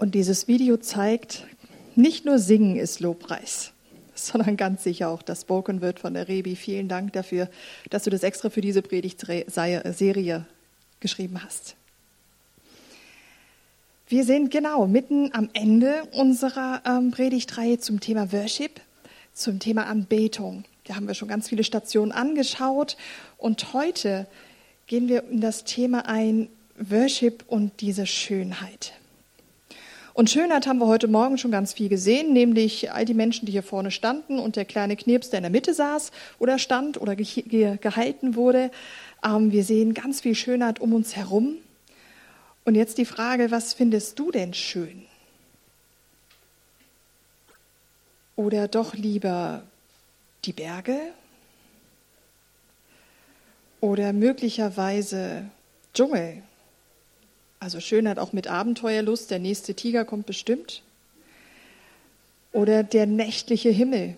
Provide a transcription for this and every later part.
Und dieses Video zeigt, nicht nur Singen ist Lobpreis, sondern ganz sicher auch das Spoken wird von der Rebi. Vielen Dank dafür, dass du das extra für diese Predigtserie geschrieben hast. Wir sind genau mitten am Ende unserer ähm, Predigtreihe zum Thema Worship, zum Thema Anbetung. Da haben wir schon ganz viele Stationen angeschaut und heute gehen wir in das Thema ein Worship und diese Schönheit. Und Schönheit haben wir heute Morgen schon ganz viel gesehen, nämlich all die Menschen, die hier vorne standen und der kleine Knirps, der in der Mitte saß oder stand oder gehalten wurde. Ähm, wir sehen ganz viel Schönheit um uns herum. Und jetzt die Frage, was findest du denn schön? Oder doch lieber die Berge? Oder möglicherweise Dschungel? Also Schönheit auch mit Abenteuerlust, der nächste Tiger kommt bestimmt. Oder der nächtliche Himmel.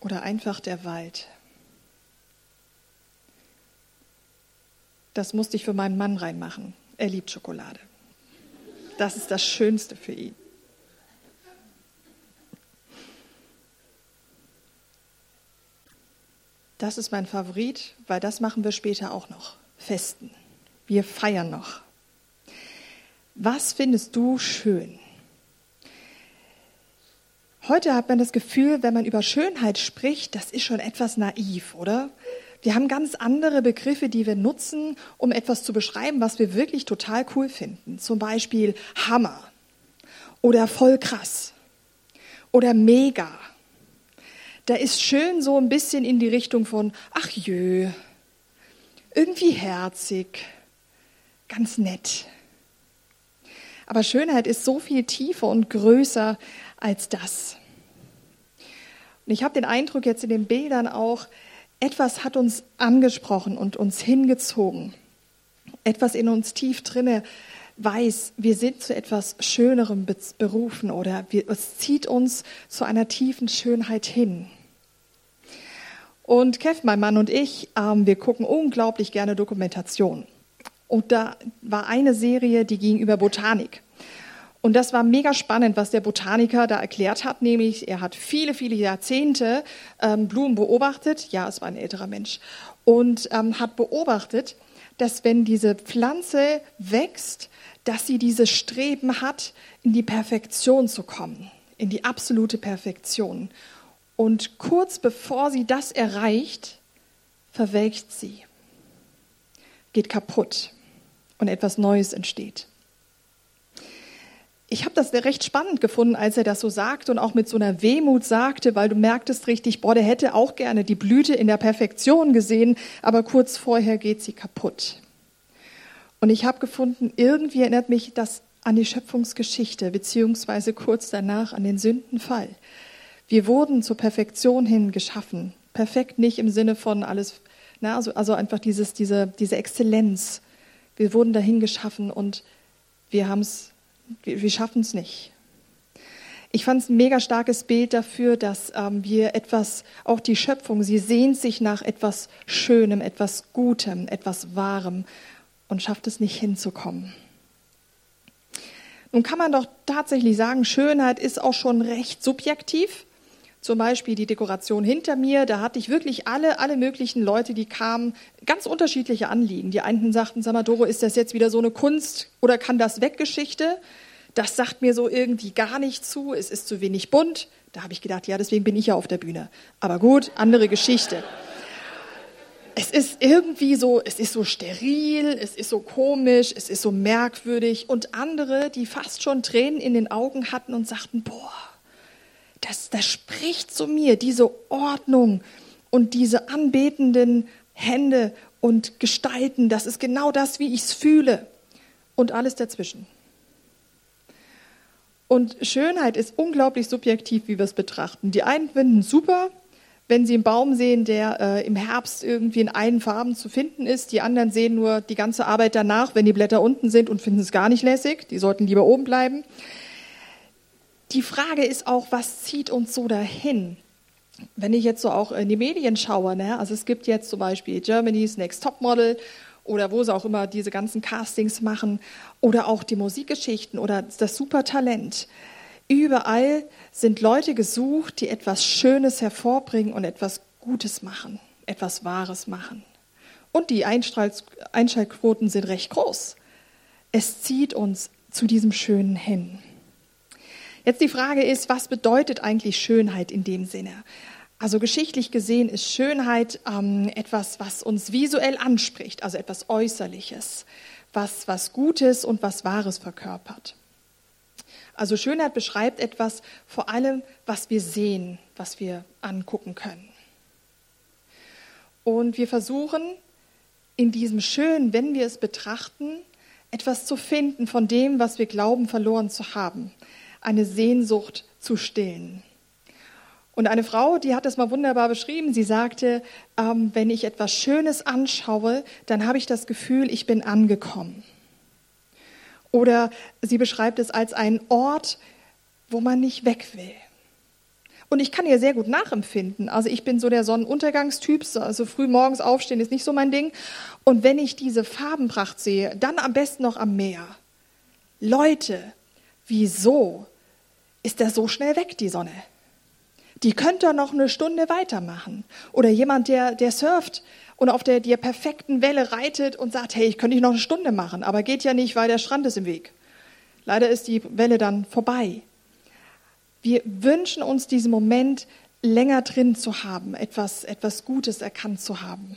Oder einfach der Wald. Das musste ich für meinen Mann reinmachen. Er liebt Schokolade. Das ist das Schönste für ihn. Das ist mein Favorit, weil das machen wir später auch noch. Festen. Wir feiern noch. Was findest du schön? Heute hat man das Gefühl, wenn man über Schönheit spricht, das ist schon etwas naiv, oder? Wir haben ganz andere Begriffe, die wir nutzen, um etwas zu beschreiben, was wir wirklich total cool finden. Zum Beispiel Hammer oder voll krass oder mega. Da ist schön so ein bisschen in die Richtung von, ach jö, irgendwie herzig, ganz nett. Aber Schönheit ist so viel tiefer und größer als das. Und ich habe den Eindruck jetzt in den Bildern auch, etwas hat uns angesprochen und uns hingezogen. Etwas in uns tief drinne weiß, wir sind zu etwas Schönerem berufen oder es zieht uns zu einer tiefen Schönheit hin. Und Kev, mein Mann und ich, ähm, wir gucken unglaublich gerne Dokumentation. Und da war eine Serie, die ging über Botanik. Und das war mega spannend, was der Botaniker da erklärt hat, nämlich er hat viele, viele Jahrzehnte ähm, Blumen beobachtet, ja, es war ein älterer Mensch, und ähm, hat beobachtet, dass wenn diese Pflanze wächst, dass sie dieses Streben hat, in die Perfektion zu kommen, in die absolute Perfektion. Und kurz bevor sie das erreicht, verwelkt sie, geht kaputt und etwas Neues entsteht ich habe das recht spannend gefunden, als er das so sagte und auch mit so einer Wehmut sagte, weil du merktest richtig, boah, der hätte auch gerne die Blüte in der Perfektion gesehen, aber kurz vorher geht sie kaputt. Und ich habe gefunden, irgendwie erinnert mich das an die Schöpfungsgeschichte, beziehungsweise kurz danach an den Sündenfall. Wir wurden zur Perfektion hin geschaffen. Perfekt nicht im Sinne von alles, na, also, also einfach dieses, diese, diese Exzellenz. Wir wurden dahin geschaffen und wir haben es wir, wir schaffen es nicht. Ich fand es ein mega starkes Bild dafür, dass ähm, wir etwas, auch die Schöpfung, sie sehnt sich nach etwas Schönem, etwas Gutem, etwas Wahrem und schafft es nicht hinzukommen. Nun kann man doch tatsächlich sagen, Schönheit ist auch schon recht subjektiv. Zum Beispiel die Dekoration hinter mir, da hatte ich wirklich alle, alle möglichen Leute, die kamen, ganz unterschiedliche Anliegen. Die einen sagten, sag mal, Doro, ist das jetzt wieder so eine Kunst oder kann das weg Geschichte? Das sagt mir so irgendwie gar nicht zu, es ist zu wenig bunt. Da habe ich gedacht, ja, deswegen bin ich ja auf der Bühne. Aber gut, andere Geschichte. Es ist irgendwie so, es ist so steril, es ist so komisch, es ist so merkwürdig. Und andere, die fast schon Tränen in den Augen hatten und sagten, boah, das, das spricht zu mir, diese Ordnung und diese anbetenden Hände und Gestalten, das ist genau das, wie ich es fühle. Und alles dazwischen. Und Schönheit ist unglaublich subjektiv, wie wir es betrachten. Die einen finden super, wenn sie einen Baum sehen, der äh, im Herbst irgendwie in allen Farben zu finden ist. Die anderen sehen nur die ganze Arbeit danach, wenn die Blätter unten sind und finden es gar nicht lässig. Die sollten lieber oben bleiben. Die Frage ist auch, was zieht uns so dahin? Wenn ich jetzt so auch in die Medien schaue, ne? also es gibt jetzt zum Beispiel Germany's Next Top Model oder wo sie auch immer diese ganzen Castings machen oder auch die Musikgeschichten oder das Supertalent. Überall sind Leute gesucht, die etwas Schönes hervorbringen und etwas Gutes machen, etwas Wahres machen. Und die Einschaltquoten sind recht groß. Es zieht uns zu diesem Schönen hin. Jetzt die Frage ist, was bedeutet eigentlich Schönheit in dem Sinne? Also geschichtlich gesehen ist Schönheit ähm, etwas, was uns visuell anspricht, also etwas Äußerliches, was, was Gutes und was Wahres verkörpert. Also Schönheit beschreibt etwas vor allem, was wir sehen, was wir angucken können. Und wir versuchen in diesem Schönen, wenn wir es betrachten, etwas zu finden von dem, was wir glauben verloren zu haben, eine Sehnsucht zu stillen. Und eine Frau, die hat das mal wunderbar beschrieben. Sie sagte, ähm, wenn ich etwas Schönes anschaue, dann habe ich das Gefühl, ich bin angekommen. Oder sie beschreibt es als einen Ort, wo man nicht weg will. Und ich kann ihr sehr gut nachempfinden. Also ich bin so der Sonnenuntergangstyp, also früh morgens aufstehen ist nicht so mein Ding. Und wenn ich diese Farbenpracht sehe, dann am besten noch am Meer. Leute, wieso ist der so schnell weg, die Sonne? Die könnte noch eine Stunde weitermachen. Oder jemand, der, der surft und auf der, der perfekten Welle reitet und sagt, hey, ich könnte ich noch eine Stunde machen, aber geht ja nicht, weil der Strand ist im Weg. Leider ist die Welle dann vorbei. Wir wünschen uns diesen Moment länger drin zu haben, etwas, etwas Gutes erkannt zu haben.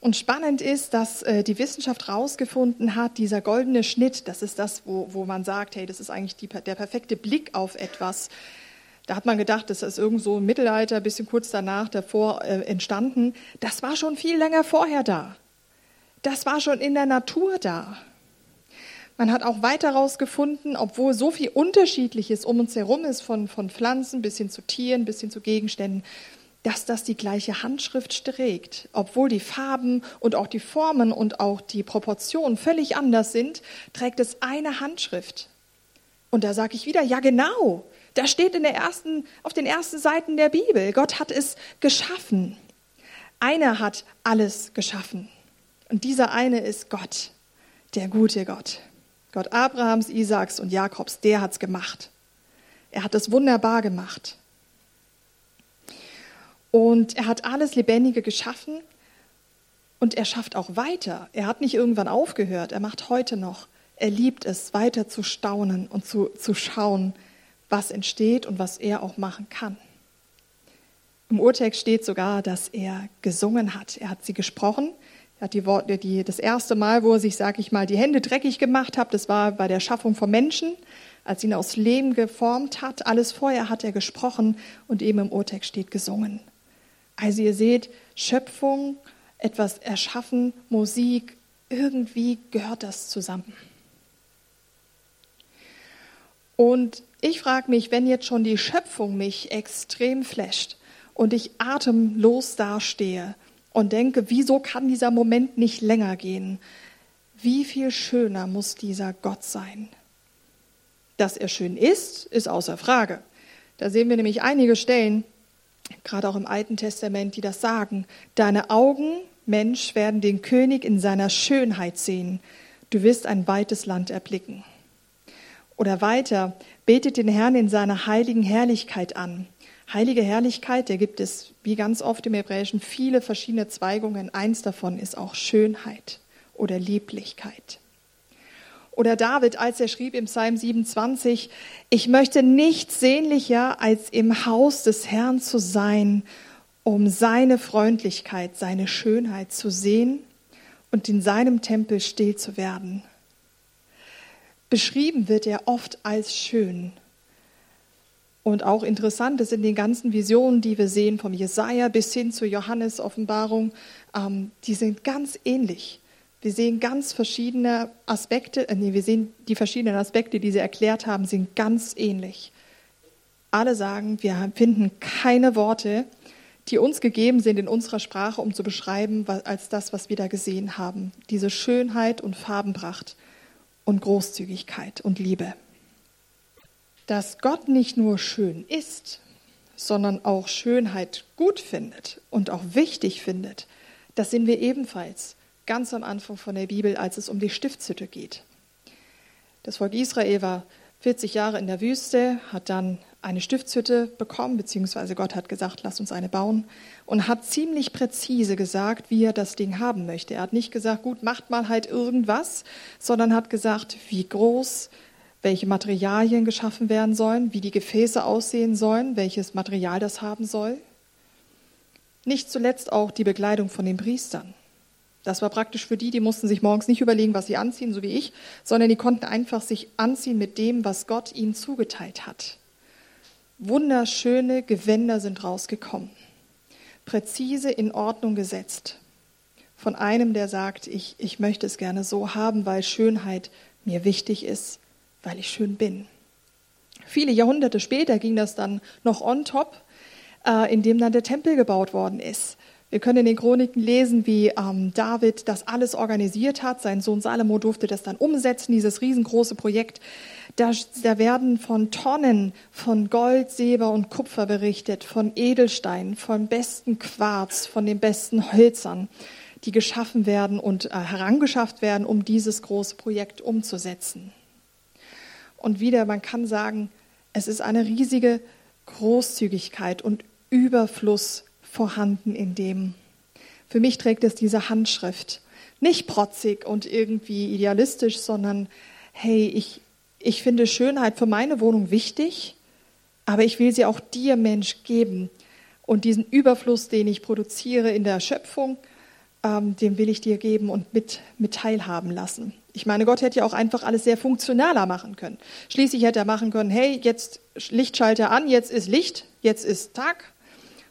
Und spannend ist, dass äh, die Wissenschaft herausgefunden hat, dieser goldene Schnitt, das ist das, wo, wo man sagt, hey, das ist eigentlich die, der perfekte Blick auf etwas. Da hat man gedacht, das ist irgend so im Mittelalter, ein bisschen kurz danach, davor äh, entstanden. Das war schon viel länger vorher da. Das war schon in der Natur da. Man hat auch weiter herausgefunden, obwohl so viel Unterschiedliches um uns herum ist, von, von Pflanzen bis hin zu Tieren, bis hin zu Gegenständen, dass das die gleiche Handschrift trägt. Obwohl die Farben und auch die Formen und auch die Proportionen völlig anders sind, trägt es eine Handschrift. Und da sage ich wieder, ja genau, da steht in der ersten, auf den ersten Seiten der Bibel, Gott hat es geschaffen. Einer hat alles geschaffen. Und dieser eine ist Gott, der gute Gott. Gott Abrahams, Isaaks und Jakobs, der hat es gemacht. Er hat es wunderbar gemacht. Und er hat alles Lebendige geschaffen und er schafft auch weiter. Er hat nicht irgendwann aufgehört, er macht heute noch. Er liebt es, weiter zu staunen und zu, zu schauen, was entsteht und was er auch machen kann. Im Urtext steht sogar, dass er gesungen hat. Er hat sie gesprochen, er hat die Worte, die, das erste Mal, wo er sich, sag ich mal, die Hände dreckig gemacht hat, das war bei der Schaffung von Menschen, als ihn aus Lehm geformt hat. Alles vorher hat er gesprochen und eben im Urtext steht gesungen. Also ihr seht, Schöpfung, etwas erschaffen, Musik, irgendwie gehört das zusammen. Und ich frage mich, wenn jetzt schon die Schöpfung mich extrem flasht und ich atemlos dastehe, und denke, wieso kann dieser Moment nicht länger gehen? Wie viel schöner muss dieser Gott sein? Dass er schön ist, ist außer Frage. Da sehen wir nämlich einige Stellen, gerade auch im Alten Testament, die das sagen. Deine Augen, Mensch, werden den König in seiner Schönheit sehen. Du wirst ein weites Land erblicken. Oder weiter, betet den Herrn in seiner heiligen Herrlichkeit an. Heilige Herrlichkeit, der gibt es wie ganz oft im Hebräischen viele verschiedene Zweigungen. Eins davon ist auch Schönheit oder Lieblichkeit. Oder David, als er schrieb im Psalm 27, ich möchte nichts sehnlicher, als im Haus des Herrn zu sein, um seine Freundlichkeit, seine Schönheit zu sehen und in seinem Tempel still zu werden. Beschrieben wird er oft als schön und auch interessant ist in den ganzen Visionen, die wir sehen, vom Jesaja bis hin zur Johannes-Offenbarung, ähm, die sind ganz ähnlich. Wir sehen ganz verschiedene Aspekte, äh, nee, wir sehen die verschiedenen Aspekte, die sie erklärt haben, sind ganz ähnlich. Alle sagen, wir finden keine Worte, die uns gegeben sind in unserer Sprache, um zu beschreiben, als das, was wir da gesehen haben. Diese Schönheit und Farbenpracht und Großzügigkeit und Liebe dass Gott nicht nur schön ist, sondern auch Schönheit gut findet und auch wichtig findet, Das sehen wir ebenfalls ganz am Anfang von der Bibel, als es um die Stiftshütte geht. Das Volk Israel war 40 Jahre in der Wüste, hat dann eine Stiftshütte bekommen, beziehungsweise Gott hat gesagt, lass uns eine bauen und hat ziemlich präzise gesagt, wie er das Ding haben möchte. Er hat nicht gesagt, gut, macht mal halt irgendwas, sondern hat gesagt, wie groß, welche Materialien geschaffen werden sollen, wie die Gefäße aussehen sollen, welches Material das haben soll. Nicht zuletzt auch die Bekleidung von den Priestern. Das war praktisch für die, die mussten sich morgens nicht überlegen, was sie anziehen, so wie ich, sondern die konnten einfach sich anziehen mit dem, was Gott ihnen zugeteilt hat. Wunderschöne Gewänder sind rausgekommen, präzise in Ordnung gesetzt. Von einem, der sagt, ich, ich möchte es gerne so haben, weil Schönheit mir wichtig ist, weil ich schön bin. Viele Jahrhunderte später ging das dann noch on top, äh, indem dann der Tempel gebaut worden ist. Wir können in den Chroniken lesen, wie ähm, David das alles organisiert hat. Sein Sohn Salomo durfte das dann umsetzen, dieses riesengroße Projekt. Da, da werden von Tonnen von Gold, Silber und Kupfer berichtet, von Edelsteinen, von besten Quarz, von den besten Hölzern, die geschaffen werden und äh, herangeschafft werden, um dieses große Projekt umzusetzen. Und wieder, man kann sagen, es ist eine riesige Großzügigkeit und Überfluss vorhanden in dem. Für mich trägt es diese Handschrift. Nicht protzig und irgendwie idealistisch, sondern hey, ich, ich finde Schönheit für meine Wohnung wichtig, aber ich will sie auch dir, Mensch, geben. Und diesen Überfluss, den ich produziere in der Schöpfung, ähm, den will ich dir geben und mit, mit teilhaben lassen. Ich meine, Gott hätte ja auch einfach alles sehr funktionaler machen können. Schließlich hätte er machen können, hey, jetzt Lichtschalter an, jetzt ist Licht, jetzt ist Tag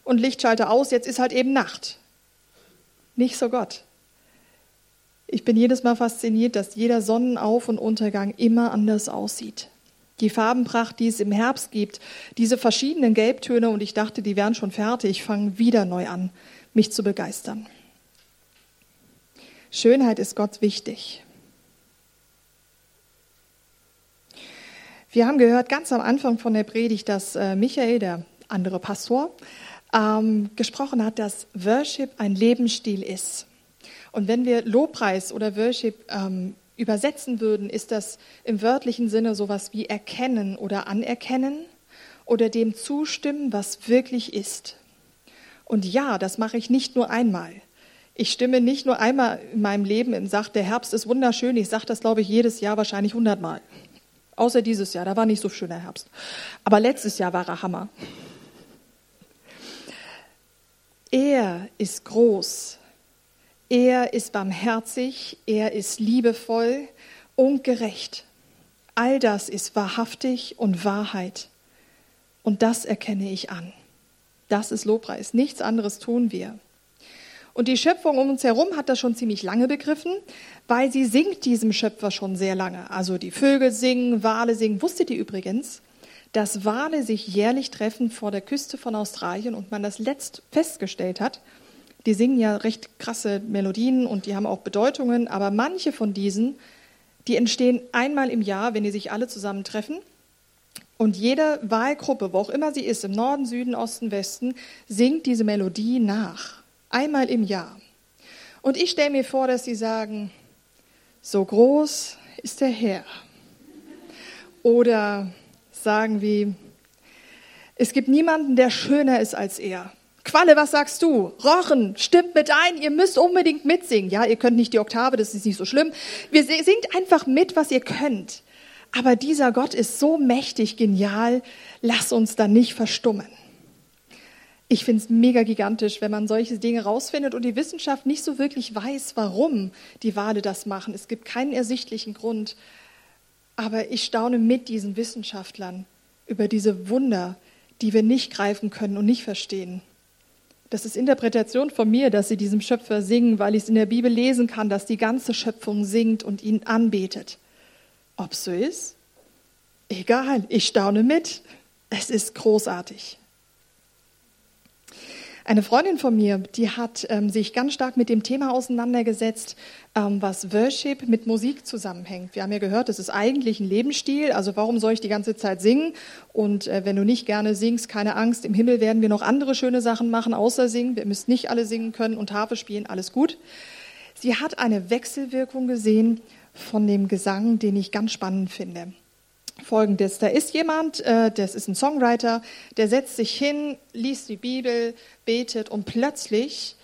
und Lichtschalter aus, jetzt ist halt eben Nacht. Nicht so Gott. Ich bin jedes Mal fasziniert, dass jeder Sonnenauf- und Untergang immer anders aussieht. Die Farbenpracht, die es im Herbst gibt, diese verschiedenen Gelbtöne und ich dachte, die wären schon fertig, fangen wieder neu an, mich zu begeistern. Schönheit ist Gott wichtig. Wir haben gehört ganz am Anfang von der Predigt, dass äh, Michael, der andere Pastor, ähm, gesprochen hat, dass Worship ein Lebensstil ist. Und wenn wir Lobpreis oder Worship ähm, übersetzen würden, ist das im wörtlichen Sinne sowas wie erkennen oder anerkennen oder dem zustimmen, was wirklich ist. Und ja, das mache ich nicht nur einmal. Ich stimme nicht nur einmal in meinem Leben und sage, der Herbst ist wunderschön. Ich sage das, glaube ich, jedes Jahr wahrscheinlich hundertmal. Außer dieses Jahr, da war nicht so schöner Herbst. Aber letztes Jahr war er Hammer. Er ist groß. Er ist barmherzig. Er ist liebevoll und gerecht. All das ist wahrhaftig und Wahrheit. Und das erkenne ich an. Das ist Lobpreis. Nichts anderes tun wir. Und die Schöpfung um uns herum hat das schon ziemlich lange begriffen, weil sie singt diesem Schöpfer schon sehr lange. Also die Vögel singen, Wale singen. Wusstet ihr übrigens, dass Wale sich jährlich treffen vor der Küste von Australien und man das letzt festgestellt hat, die singen ja recht krasse Melodien und die haben auch Bedeutungen, aber manche von diesen, die entstehen einmal im Jahr, wenn die sich alle zusammentreffen. Und jede Wahlgruppe, wo auch immer sie ist, im Norden, Süden, Osten, Westen, singt diese Melodie nach. Einmal im Jahr. Und ich stelle mir vor, dass sie sagen, so groß ist der Herr. Oder sagen wie, es gibt niemanden, der schöner ist als er. Qualle, was sagst du? Rochen, stimmt mit ein, ihr müsst unbedingt mitsingen. Ja, ihr könnt nicht die Oktave, das ist nicht so schlimm. Wir singt einfach mit, was ihr könnt. Aber dieser Gott ist so mächtig, genial, lass uns da nicht verstummen. Ich finde es mega gigantisch, wenn man solche Dinge rausfindet und die Wissenschaft nicht so wirklich weiß, warum die Wale das machen. Es gibt keinen ersichtlichen Grund. Aber ich staune mit diesen Wissenschaftlern über diese Wunder, die wir nicht greifen können und nicht verstehen. Das ist Interpretation von mir, dass sie diesem Schöpfer singen, weil ich es in der Bibel lesen kann, dass die ganze Schöpfung singt und ihn anbetet. Ob es so ist? Egal, ich staune mit. Es ist großartig. Eine Freundin von mir, die hat ähm, sich ganz stark mit dem Thema auseinandergesetzt, ähm, was Worship mit Musik zusammenhängt. Wir haben ja gehört, das ist eigentlich ein Lebensstil. Also warum soll ich die ganze Zeit singen? Und äh, wenn du nicht gerne singst, keine Angst, im Himmel werden wir noch andere schöne Sachen machen, außer singen. Wir müssen nicht alle singen können und Harfe spielen, alles gut. Sie hat eine Wechselwirkung gesehen von dem Gesang, den ich ganz spannend finde. Folgendes, da ist jemand, äh, das ist ein Songwriter, der setzt sich hin, liest die Bibel, betet und plötzlich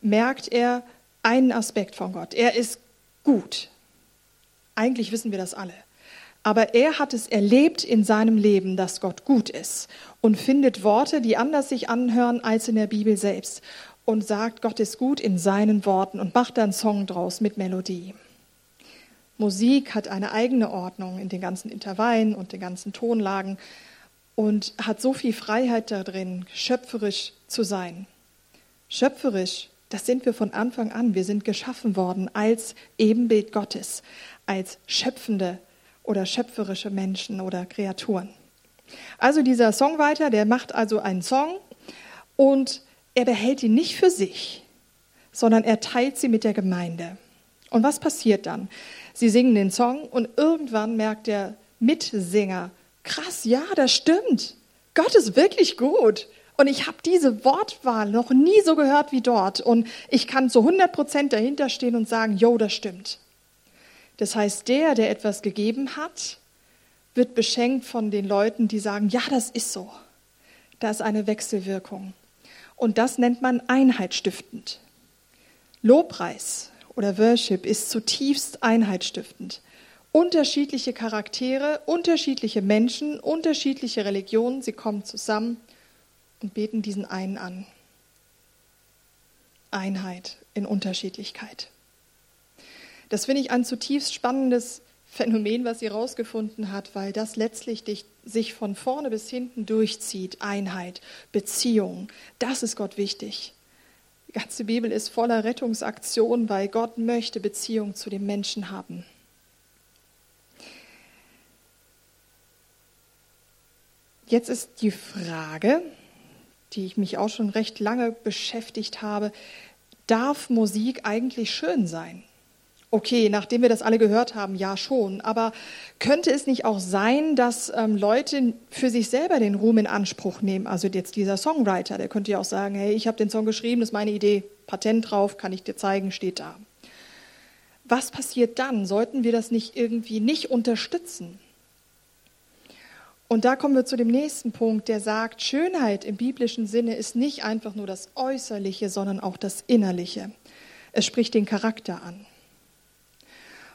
merkt er einen Aspekt von Gott. Er ist gut. Eigentlich wissen wir das alle. Aber er hat es erlebt in seinem Leben, dass Gott gut ist und findet Worte, die anders sich anhören als in der Bibel selbst und sagt, Gott ist gut in seinen Worten und macht dann einen Song draus mit Melodie. Musik hat eine eigene Ordnung in den ganzen Intervallen und den ganzen Tonlagen und hat so viel Freiheit darin, schöpferisch zu sein. Schöpferisch, das sind wir von Anfang an. Wir sind geschaffen worden als Ebenbild Gottes, als schöpfende oder schöpferische Menschen oder Kreaturen. Also dieser Songwriter, der macht also einen Song und er behält ihn nicht für sich, sondern er teilt sie mit der Gemeinde. Und was passiert dann? Sie singen den Song und irgendwann merkt der Mitsänger, krass, ja, das stimmt. Gott ist wirklich gut. Und ich habe diese Wortwahl noch nie so gehört wie dort. Und ich kann zu 100 Prozent dahinter stehen und sagen, jo, das stimmt. Das heißt, der, der etwas gegeben hat, wird beschenkt von den Leuten, die sagen, ja, das ist so. Da ist eine Wechselwirkung. Und das nennt man einheitsstiftend. Lobpreis oder Worship ist zutiefst einheitsstiftend. Unterschiedliche Charaktere, unterschiedliche Menschen, unterschiedliche Religionen, sie kommen zusammen und beten diesen einen an. Einheit in Unterschiedlichkeit. Das finde ich ein zutiefst spannendes Phänomen, was sie herausgefunden hat, weil das letztlich dich, sich von vorne bis hinten durchzieht. Einheit, Beziehung, das ist Gott wichtig. Die ganze Bibel ist voller Rettungsaktionen, weil Gott möchte Beziehung zu dem Menschen haben. Jetzt ist die Frage, die ich mich auch schon recht lange beschäftigt habe, darf Musik eigentlich schön sein? Okay, nachdem wir das alle gehört haben, ja schon. Aber könnte es nicht auch sein, dass ähm, Leute für sich selber den Ruhm in Anspruch nehmen? Also jetzt dieser Songwriter, der könnte ja auch sagen, hey, ich habe den Song geschrieben, das ist meine Idee, Patent drauf, kann ich dir zeigen, steht da. Was passiert dann? Sollten wir das nicht irgendwie nicht unterstützen? Und da kommen wir zu dem nächsten Punkt, der sagt, Schönheit im biblischen Sinne ist nicht einfach nur das Äußerliche, sondern auch das Innerliche. Es spricht den Charakter an.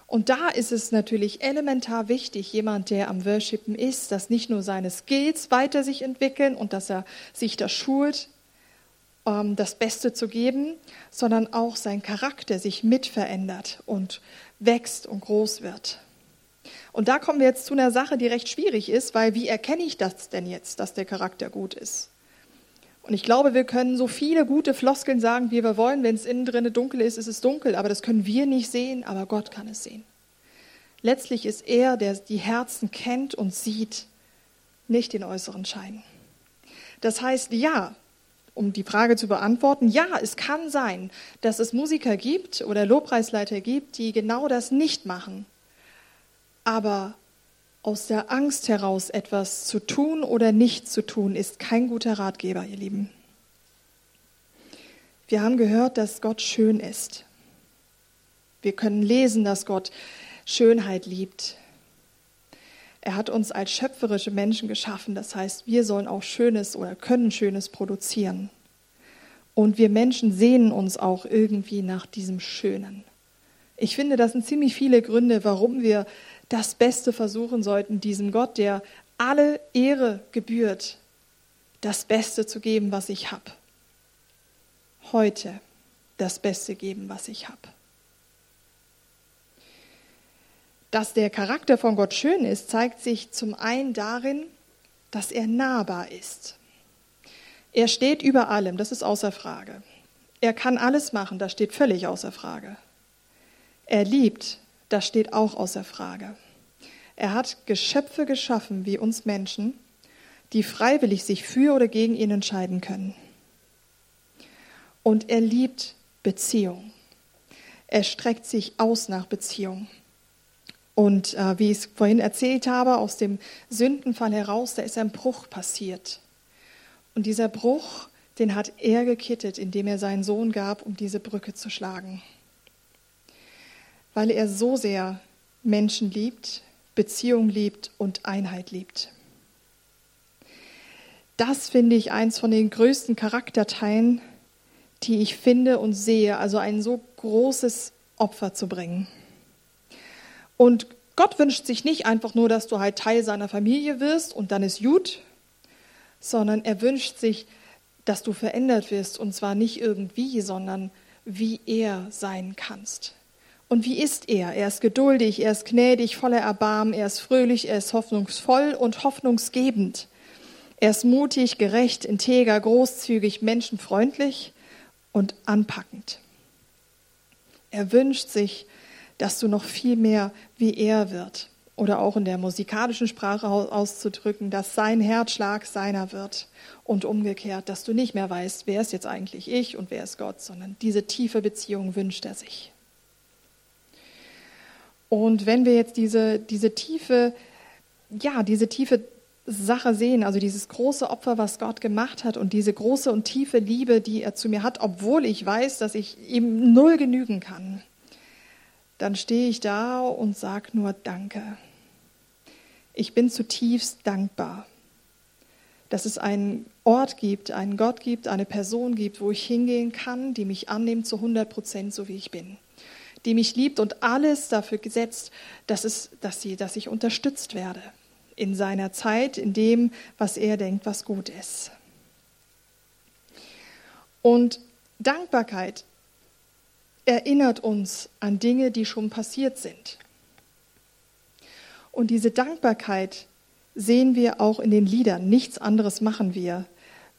Und da ist es natürlich elementar wichtig, jemand, der am Worshipen ist, dass nicht nur seine Skills weiter sich entwickeln und dass er sich da schult, ähm, das Beste zu geben, sondern auch sein Charakter sich mit verändert und wächst und groß wird. Und da kommen wir jetzt zu einer Sache, die recht schwierig ist, weil wie erkenne ich das denn jetzt, dass der Charakter gut ist? Und ich glaube, wir können so viele gute Floskeln sagen, wie wir wollen. Wenn es innen drin dunkel ist, ist es dunkel. Aber das können wir nicht sehen, aber Gott kann es sehen. Letztlich ist er, der die Herzen kennt und sieht, nicht den äußeren Schein. Das heißt, ja, um die Frage zu beantworten, ja, es kann sein, dass es Musiker gibt oder Lobpreisleiter gibt, die genau das nicht machen. Aber aus der Angst heraus etwas zu tun oder nicht zu tun, ist kein guter Ratgeber, ihr Lieben. Wir haben gehört, dass Gott schön ist. Wir können lesen, dass Gott Schönheit liebt. Er hat uns als schöpferische Menschen geschaffen. Das heißt, wir sollen auch Schönes oder können Schönes produzieren. Und wir Menschen sehnen uns auch irgendwie nach diesem Schönen. Ich finde, das sind ziemlich viele Gründe, warum wir das Beste versuchen sollten, diesem Gott, der alle Ehre gebührt, das Beste zu geben, was ich habe. Heute das Beste geben, was ich habe. Dass der Charakter von Gott schön ist, zeigt sich zum einen darin, dass er nahbar ist. Er steht über allem, das ist außer Frage. Er kann alles machen, das steht völlig außer Frage. Er liebt, das steht auch außer Frage. Er hat Geschöpfe geschaffen wie uns Menschen, die freiwillig sich für oder gegen ihn entscheiden können. Und er liebt Beziehung. Er streckt sich aus nach Beziehung. Und äh, wie ich es vorhin erzählt habe, aus dem Sündenfall heraus, da ist ein Bruch passiert. Und dieser Bruch, den hat er gekittet, indem er seinen Sohn gab, um diese Brücke zu schlagen. Weil er so sehr Menschen liebt, Beziehung liebt und Einheit liebt. Das finde ich eins von den größten Charakterteilen, die ich finde und sehe, also ein so großes Opfer zu bringen. Und Gott wünscht sich nicht einfach nur, dass du halt Teil seiner Familie wirst und dann ist gut, sondern er wünscht sich, dass du verändert wirst und zwar nicht irgendwie, sondern wie er sein kannst. Und wie ist er? Er ist geduldig, er ist gnädig, voller Erbarmen, er ist fröhlich, er ist hoffnungsvoll und hoffnungsgebend. Er ist mutig, gerecht, integer, großzügig, menschenfreundlich und anpackend. Er wünscht sich, dass du noch viel mehr wie er wird. Oder auch in der musikalischen Sprache auszudrücken, dass sein Herzschlag seiner wird. Und umgekehrt, dass du nicht mehr weißt, wer ist jetzt eigentlich ich und wer ist Gott, sondern diese tiefe Beziehung wünscht er sich. Und wenn wir jetzt diese, diese tiefe, ja, diese tiefe Sache sehen, also dieses große Opfer, was Gott gemacht hat und diese große und tiefe Liebe, die er zu mir hat, obwohl ich weiß, dass ich ihm null genügen kann, dann stehe ich da und sage nur Danke. Ich bin zutiefst dankbar, dass es einen Ort gibt, einen Gott gibt, eine Person gibt, wo ich hingehen kann, die mich annimmt zu 100 Prozent, so wie ich bin die mich liebt und alles dafür gesetzt, dass, es, dass, sie, dass ich unterstützt werde in seiner Zeit, in dem, was er denkt, was gut ist. Und Dankbarkeit erinnert uns an Dinge, die schon passiert sind. Und diese Dankbarkeit sehen wir auch in den Liedern. Nichts anderes machen wir.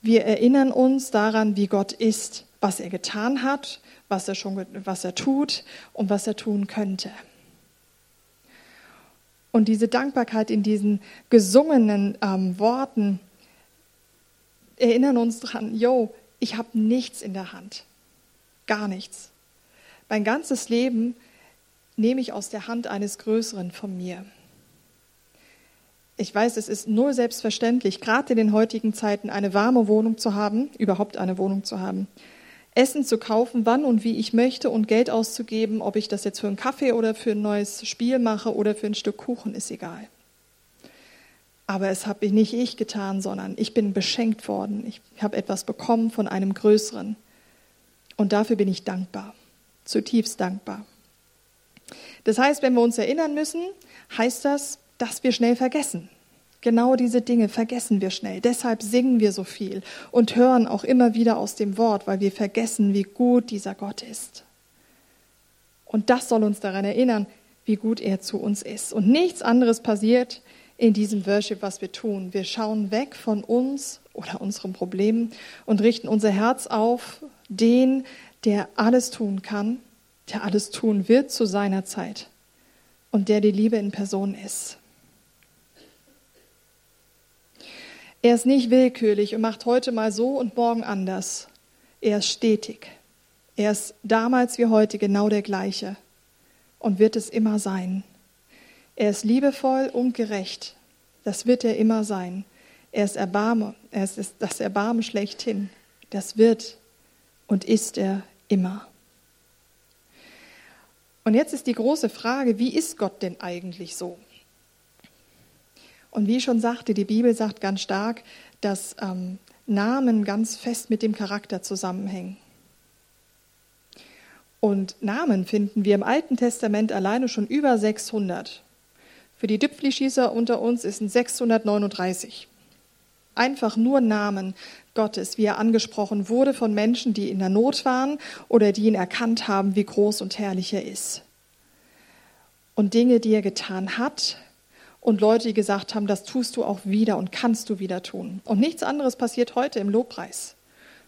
Wir erinnern uns daran, wie Gott ist, was er getan hat, was er schon, was er tut und was er tun könnte. Und diese Dankbarkeit in diesen gesungenen ähm, Worten erinnern uns daran, yo, ich habe nichts in der Hand. Gar nichts. Mein ganzes Leben nehme ich aus der Hand eines Größeren von mir. Ich weiß, es ist nur selbstverständlich, gerade in den heutigen Zeiten eine warme Wohnung zu haben, überhaupt eine Wohnung zu haben. Essen zu kaufen, wann und wie ich möchte und Geld auszugeben, ob ich das jetzt für einen Kaffee oder für ein neues Spiel mache oder für ein Stück Kuchen, ist egal. Aber es habe nicht ich getan, sondern ich bin beschenkt worden. Ich habe etwas bekommen von einem Größeren. Und dafür bin ich dankbar, zutiefst dankbar. Das heißt, wenn wir uns erinnern müssen, heißt das, dass wir schnell vergessen. Genau diese Dinge vergessen wir schnell. Deshalb singen wir so viel und hören auch immer wieder aus dem Wort, weil wir vergessen, wie gut dieser Gott ist. Und das soll uns daran erinnern, wie gut er zu uns ist. Und nichts anderes passiert in diesem Worship, was wir tun. Wir schauen weg von uns oder unseren Problemen und richten unser Herz auf den, der alles tun kann, der alles tun wird zu seiner Zeit und der die Liebe in Person ist. Er ist nicht willkürlich und macht heute mal so und morgen anders. Er ist stetig. Er ist damals wie heute genau der gleiche und wird es immer sein. Er ist liebevoll und gerecht. Das wird er immer sein. Er ist Erbarme, er ist das Erbarmen schlechthin. Das wird und ist er immer. Und jetzt ist die große Frage, wie ist Gott denn eigentlich so? Und wie ich schon sagte, die Bibel sagt ganz stark, dass ähm, Namen ganz fest mit dem Charakter zusammenhängen. Und Namen finden wir im Alten Testament alleine schon über 600. Für die Düpfli-Schießer unter uns ist es 639. Einfach nur Namen Gottes, wie er angesprochen wurde von Menschen, die in der Not waren oder die ihn erkannt haben, wie groß und herrlich er ist. Und Dinge, die er getan hat, und Leute, die gesagt haben, das tust du auch wieder und kannst du wieder tun. Und nichts anderes passiert heute im Lobpreis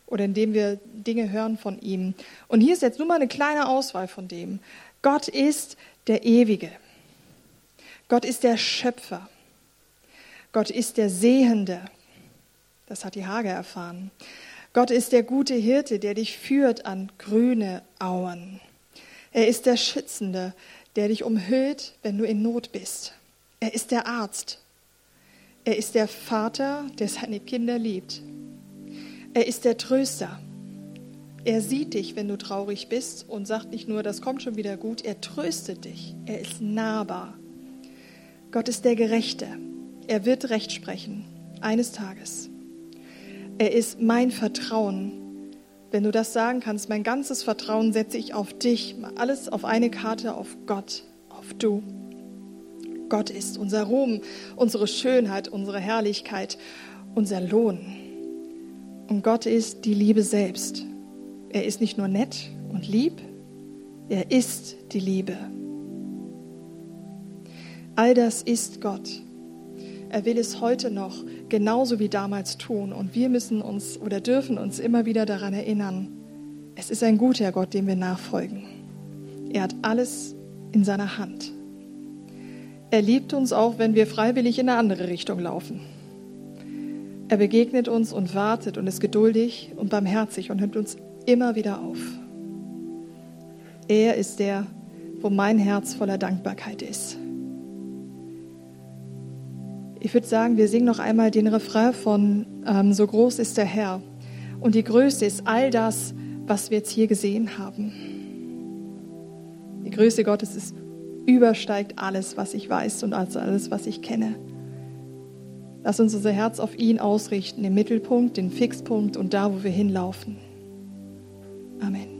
oder indem wir Dinge hören von ihm. Und hier ist jetzt nur mal eine kleine Auswahl von dem. Gott ist der Ewige. Gott ist der Schöpfer. Gott ist der Sehende. Das hat die Hage erfahren. Gott ist der gute Hirte, der dich führt an grüne Auen. Er ist der Schützende, der dich umhüllt, wenn du in Not bist. Er ist der Arzt. Er ist der Vater, der seine Kinder liebt. Er ist der Tröster. Er sieht dich, wenn du traurig bist und sagt nicht nur, das kommt schon wieder gut, er tröstet dich. Er ist nahbar. Gott ist der Gerechte. Er wird Recht sprechen, eines Tages. Er ist mein Vertrauen. Wenn du das sagen kannst, mein ganzes Vertrauen setze ich auf dich, alles auf eine Karte, auf Gott, auf du. Gott ist unser Ruhm, unsere Schönheit, unsere Herrlichkeit, unser Lohn. Und Gott ist die Liebe selbst. Er ist nicht nur nett und lieb, er ist die Liebe. All das ist Gott. Er will es heute noch genauso wie damals tun. Und wir müssen uns oder dürfen uns immer wieder daran erinnern, es ist ein guter Gott, dem wir nachfolgen. Er hat alles in seiner Hand. Er liebt uns auch, wenn wir freiwillig in eine andere Richtung laufen. Er begegnet uns und wartet und ist geduldig und barmherzig und nimmt uns immer wieder auf. Er ist der, wo mein Herz voller Dankbarkeit ist. Ich würde sagen, wir singen noch einmal den Refrain von ähm, So groß ist der Herr. Und die Größe ist all das, was wir jetzt hier gesehen haben. Die Größe Gottes ist, übersteigt alles, was ich weiß und alles, was ich kenne. Lass uns unser Herz auf ihn ausrichten, den Mittelpunkt, den Fixpunkt und da, wo wir hinlaufen. Amen.